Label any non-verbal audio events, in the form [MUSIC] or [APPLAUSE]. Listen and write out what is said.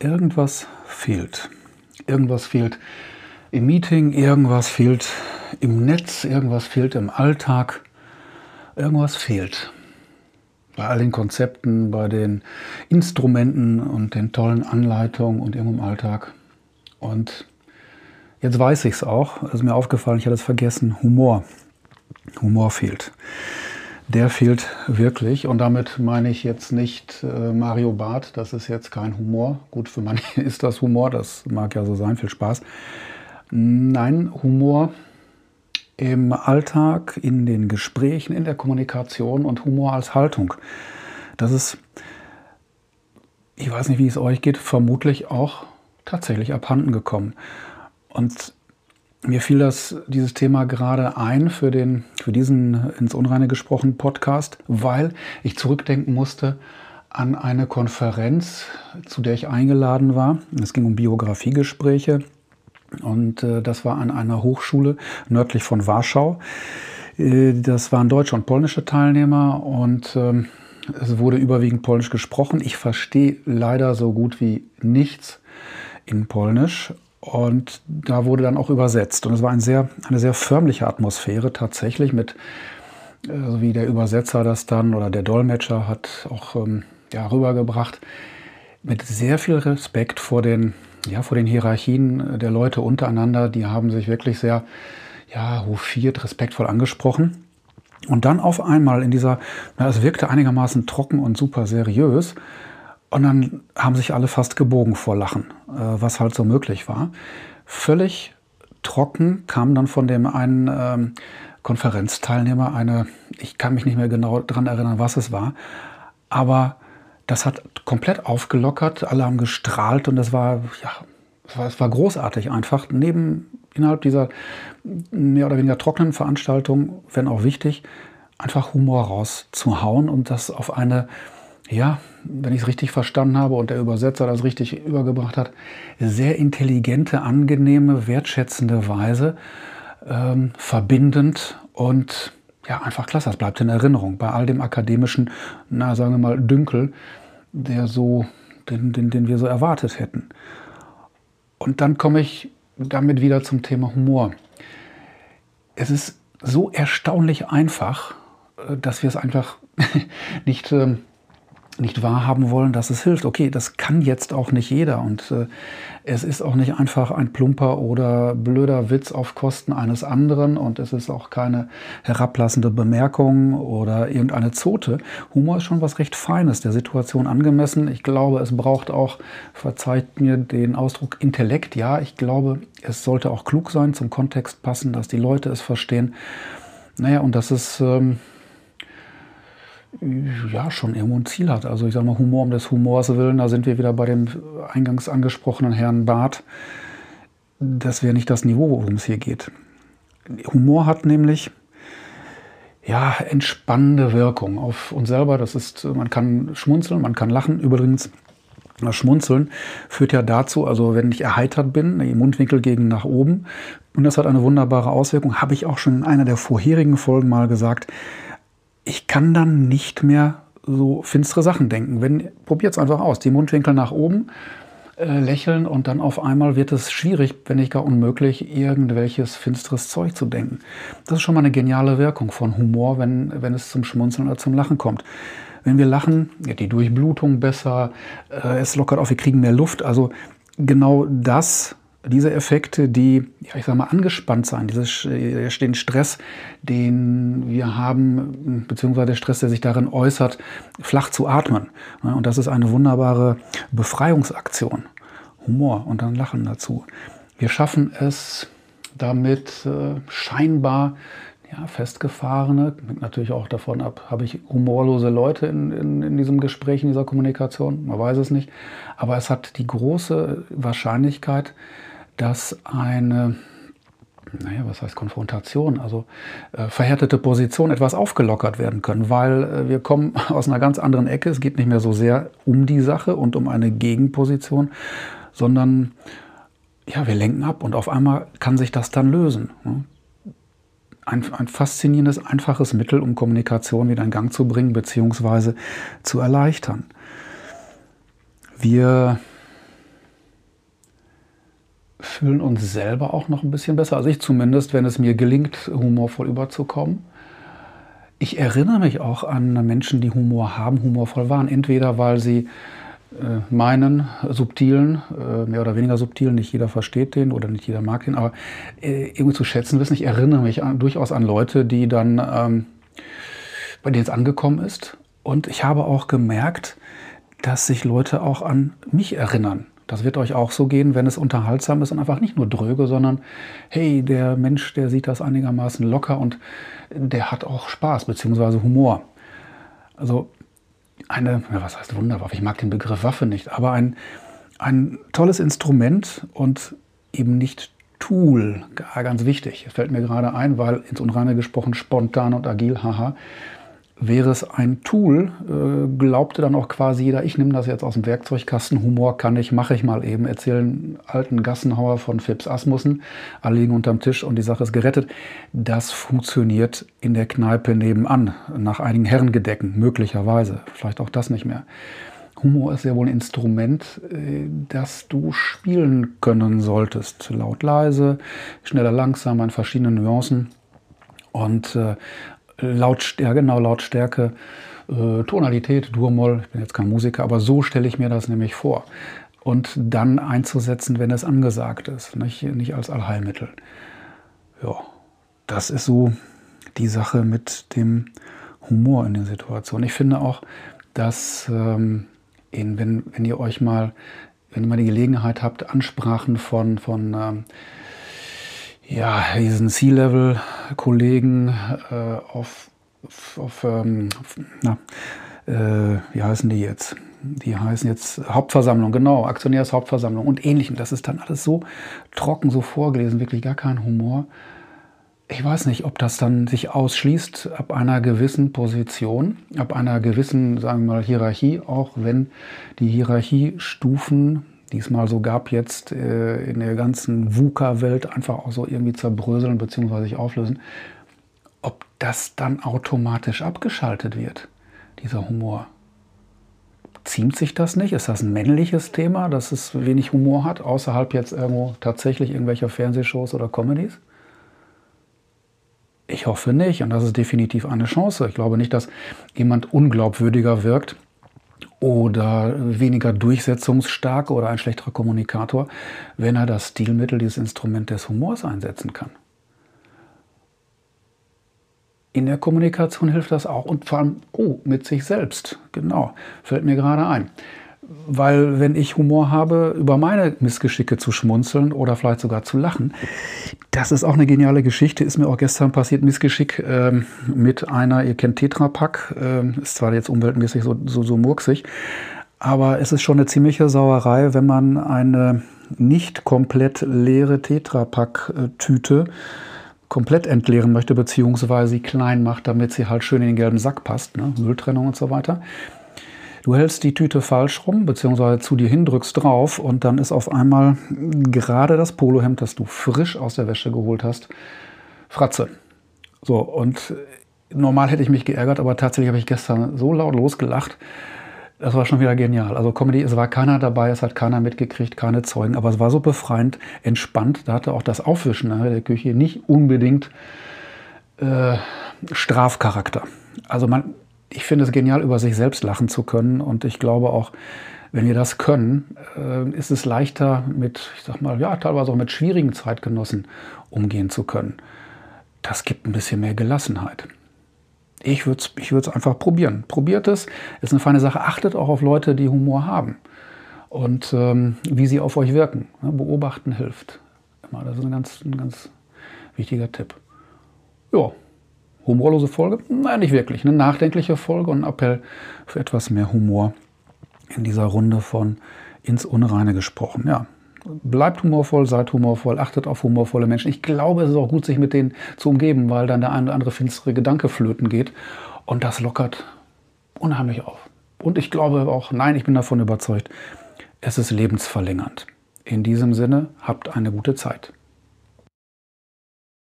irgendwas fehlt. Irgendwas fehlt im Meeting, irgendwas fehlt im Netz, irgendwas fehlt im Alltag, irgendwas fehlt. Bei all den Konzepten, bei den Instrumenten und den tollen Anleitungen und irgendwo im Alltag. Und jetzt weiß ich es auch, es ist mir aufgefallen, ich hatte es vergessen, Humor. Humor fehlt der fehlt wirklich. Und damit meine ich jetzt nicht äh, Mario Barth, das ist jetzt kein Humor. Gut, für manche [LAUGHS] ist das Humor, das mag ja so sein, viel Spaß. Nein, Humor im Alltag, in den Gesprächen, in der Kommunikation und Humor als Haltung. Das ist, ich weiß nicht, wie es euch geht, vermutlich auch tatsächlich abhanden gekommen. Und mir fiel das, dieses Thema gerade ein für, den, für diesen ins Unreine gesprochen Podcast, weil ich zurückdenken musste an eine Konferenz, zu der ich eingeladen war. Es ging um Biografiegespräche und äh, das war an einer Hochschule nördlich von Warschau. Äh, das waren deutsche und polnische Teilnehmer und äh, es wurde überwiegend polnisch gesprochen. Ich verstehe leider so gut wie nichts in Polnisch und da wurde dann auch übersetzt. Und es war ein sehr, eine sehr förmliche Atmosphäre tatsächlich mit, äh, so wie der Übersetzer das dann oder der Dolmetscher hat auch ähm, ja, rübergebracht, mit sehr viel Respekt vor den, ja, vor den Hierarchien der Leute untereinander. Die haben sich wirklich sehr ja, hofiert, respektvoll angesprochen. Und dann auf einmal in dieser, na, es wirkte einigermaßen trocken und super seriös. Und dann haben sich alle fast gebogen vor Lachen, äh, was halt so möglich war. Völlig trocken kam dann von dem einen ähm, Konferenzteilnehmer eine, ich kann mich nicht mehr genau daran erinnern, was es war, aber das hat komplett aufgelockert, alle haben gestrahlt und das war, ja, es war, war großartig einfach. Neben, innerhalb dieser mehr oder weniger trockenen Veranstaltung, wenn auch wichtig, einfach Humor rauszuhauen und das auf eine, ja, wenn ich es richtig verstanden habe und der Übersetzer das richtig übergebracht hat, sehr intelligente, angenehme, wertschätzende Weise, ähm, verbindend und ja, einfach klasse. Das bleibt in Erinnerung bei all dem akademischen, na, sagen wir mal, Dünkel, der so, den, den, den wir so erwartet hätten. Und dann komme ich damit wieder zum Thema Humor. Es ist so erstaunlich einfach, äh, dass wir es einfach [LAUGHS] nicht ähm, nicht wahrhaben wollen, dass es hilft. Okay, das kann jetzt auch nicht jeder und äh, es ist auch nicht einfach ein plumper oder blöder Witz auf Kosten eines anderen und es ist auch keine herablassende Bemerkung oder irgendeine Zote. Humor ist schon was recht Feines, der Situation angemessen. Ich glaube, es braucht auch, verzeiht mir den Ausdruck Intellekt, ja, ich glaube, es sollte auch klug sein, zum Kontext passen, dass die Leute es verstehen. Naja, und das ist... Ähm, ja, schon irgendwo ein Ziel hat. Also ich sage mal, Humor um des Humors willen, da sind wir wieder bei dem eingangs angesprochenen Herrn Barth. Das wäre nicht das Niveau, worum es hier geht. Humor hat nämlich ja, entspannende Wirkung auf uns selber. Das ist, man kann schmunzeln, man kann lachen. Übrigens, das Schmunzeln führt ja dazu, also wenn ich erheitert bin, die Mundwinkel gegen nach oben, und das hat eine wunderbare Auswirkung, habe ich auch schon in einer der vorherigen Folgen mal gesagt, ich kann dann nicht mehr so finstere Sachen denken. Wenn, probiert es einfach aus. Die Mundwinkel nach oben, äh, lächeln und dann auf einmal wird es schwierig, wenn nicht gar unmöglich, irgendwelches finsteres Zeug zu denken. Das ist schon mal eine geniale Wirkung von Humor, wenn, wenn es zum Schmunzeln oder zum Lachen kommt. Wenn wir lachen, geht die Durchblutung besser, äh, es lockert auf, wir kriegen mehr Luft. Also genau das diese Effekte, die, ja, ich sag mal, angespannt sein, dieses, äh, den Stress, den wir haben, beziehungsweise der Stress, der sich darin äußert, flach zu atmen. Und das ist eine wunderbare Befreiungsaktion. Humor und dann Lachen dazu. Wir schaffen es damit äh, scheinbar ja, festgefahrene, natürlich auch davon ab, habe ich humorlose Leute in, in, in, diesem Gespräch, in dieser Kommunikation, man weiß es nicht. Aber es hat die große Wahrscheinlichkeit, dass eine, naja, was heißt Konfrontation, also äh, verhärtete Position etwas aufgelockert werden können, weil äh, wir kommen [LAUGHS] aus einer ganz anderen Ecke. Es geht nicht mehr so sehr um die Sache und um eine Gegenposition, sondern ja, wir lenken ab und auf einmal kann sich das dann lösen. Ne? Ein, ein, faszinierendes, einfaches Mittel, um Kommunikation wieder in Gang zu bringen bzw. zu erleichtern. Wir fühlen uns selber auch noch ein bisschen besser. Also ich zumindest, wenn es mir gelingt, humorvoll überzukommen. Ich erinnere mich auch an Menschen, die Humor haben, humorvoll waren. Entweder weil sie äh, meinen subtilen, äh, mehr oder weniger subtilen, nicht jeder versteht den oder nicht jeder mag den, aber äh, irgendwie zu schätzen wissen. Ich erinnere mich an, durchaus an Leute, die dann, ähm, bei denen es angekommen ist. Und ich habe auch gemerkt, dass sich Leute auch an mich erinnern. Das wird euch auch so gehen, wenn es unterhaltsam ist und einfach nicht nur dröge, sondern hey, der Mensch, der sieht das einigermaßen locker und der hat auch Spaß bzw. Humor. Also eine, was heißt Wunderwaffe? Ich mag den Begriff Waffe nicht, aber ein, ein tolles Instrument und eben nicht Tool, ganz wichtig. Es fällt mir gerade ein, weil ins Unreine gesprochen spontan und agil, haha wäre es ein Tool, äh, glaubte dann auch quasi jeder, ich nehme das jetzt aus dem Werkzeugkasten, Humor kann ich, mache ich mal eben, erzählen alten Gassenhauer von Phipps Asmussen, alle liegen unterm Tisch und die Sache ist gerettet. Das funktioniert in der Kneipe nebenan, nach einigen Herrengedecken, möglicherweise, vielleicht auch das nicht mehr. Humor ist ja wohl ein Instrument, äh, das du spielen können solltest. Laut, leise, schneller, langsam, in verschiedenen Nuancen. Und äh, Lautstärke, genau Lautstärke, äh, Tonalität, Durmoll. Ich bin jetzt kein Musiker, aber so stelle ich mir das nämlich vor. Und dann einzusetzen, wenn es angesagt ist, nicht, nicht als Allheilmittel. Ja, das ist so die Sache mit dem Humor in den Situationen. Ich finde auch, dass ähm, in, wenn, wenn ihr euch mal, wenn ihr mal die Gelegenheit habt, Ansprachen von, von ähm, ja, diesen C-Level-Kollegen äh, auf, auf ähm, na, äh, wie heißen die jetzt? Die heißen jetzt Hauptversammlung, genau, Aktionärshauptversammlung und ähnlichem. Das ist dann alles so trocken, so vorgelesen, wirklich gar kein Humor. Ich weiß nicht, ob das dann sich ausschließt ab einer gewissen Position, ab einer gewissen, sagen wir mal, Hierarchie, auch wenn die Hierarchiestufen diesmal so gab, jetzt äh, in der ganzen VUCA-Welt einfach auch so irgendwie zerbröseln bzw. sich auflösen, ob das dann automatisch abgeschaltet wird, dieser Humor. Ziemt sich das nicht? Ist das ein männliches Thema, dass es wenig Humor hat, außerhalb jetzt irgendwo tatsächlich irgendwelcher Fernsehshows oder Comedies? Ich hoffe nicht und das ist definitiv eine Chance. Ich glaube nicht, dass jemand unglaubwürdiger wirkt, oder weniger durchsetzungsstark oder ein schlechterer Kommunikator, wenn er das Stilmittel, dieses Instrument des Humors einsetzen kann. In der Kommunikation hilft das auch und vor allem, oh, mit sich selbst. Genau, fällt mir gerade ein. Weil wenn ich Humor habe, über meine Missgeschicke zu schmunzeln oder vielleicht sogar zu lachen, das ist auch eine geniale Geschichte. Ist mir auch gestern passiert, Missgeschick ähm, mit einer, ihr kennt Tetra Pak, ähm, ist zwar jetzt umweltmäßig so, so, so murksig, aber es ist schon eine ziemliche Sauerei, wenn man eine nicht komplett leere Tetra Pak-Tüte komplett entleeren möchte, beziehungsweise sie klein macht, damit sie halt schön in den gelben Sack passt, ne? Mülltrennung und so weiter. Du hältst die Tüte falsch rum, beziehungsweise zu dir hin, drückst drauf und dann ist auf einmal gerade das Polohemd, das du frisch aus der Wäsche geholt hast, Fratze. So, und normal hätte ich mich geärgert, aber tatsächlich habe ich gestern so laut losgelacht. Das war schon wieder genial. Also Comedy, es war keiner dabei, es hat keiner mitgekriegt, keine Zeugen, aber es war so befreiend, entspannt. Da hatte auch das Aufwischen in der Küche nicht unbedingt äh, Strafcharakter. Also man, ich finde es genial, über sich selbst lachen zu können. Und ich glaube auch, wenn wir das können, äh, ist es leichter mit, ich sag mal, ja, teilweise auch mit schwierigen Zeitgenossen umgehen zu können. Das gibt ein bisschen mehr Gelassenheit. Ich würde es ich einfach probieren. Probiert es, ist eine feine Sache. Achtet auch auf Leute, die Humor haben und ähm, wie sie auf euch wirken. Beobachten hilft. Das ist ein ganz, ein ganz wichtiger Tipp. Ja, humorlose Folge? Nein, nicht wirklich. Eine nachdenkliche Folge und ein Appell für etwas mehr Humor in dieser Runde von ins Unreine gesprochen. Ja, bleibt humorvoll, seid humorvoll, achtet auf humorvolle Menschen. Ich glaube, es ist auch gut, sich mit denen zu umgeben, weil dann der eine oder andere finstere Gedanke flöten geht. Und das lockert unheimlich auf. Und ich glaube auch, nein, ich bin davon überzeugt, es ist lebensverlängernd. In diesem Sinne, habt eine gute Zeit.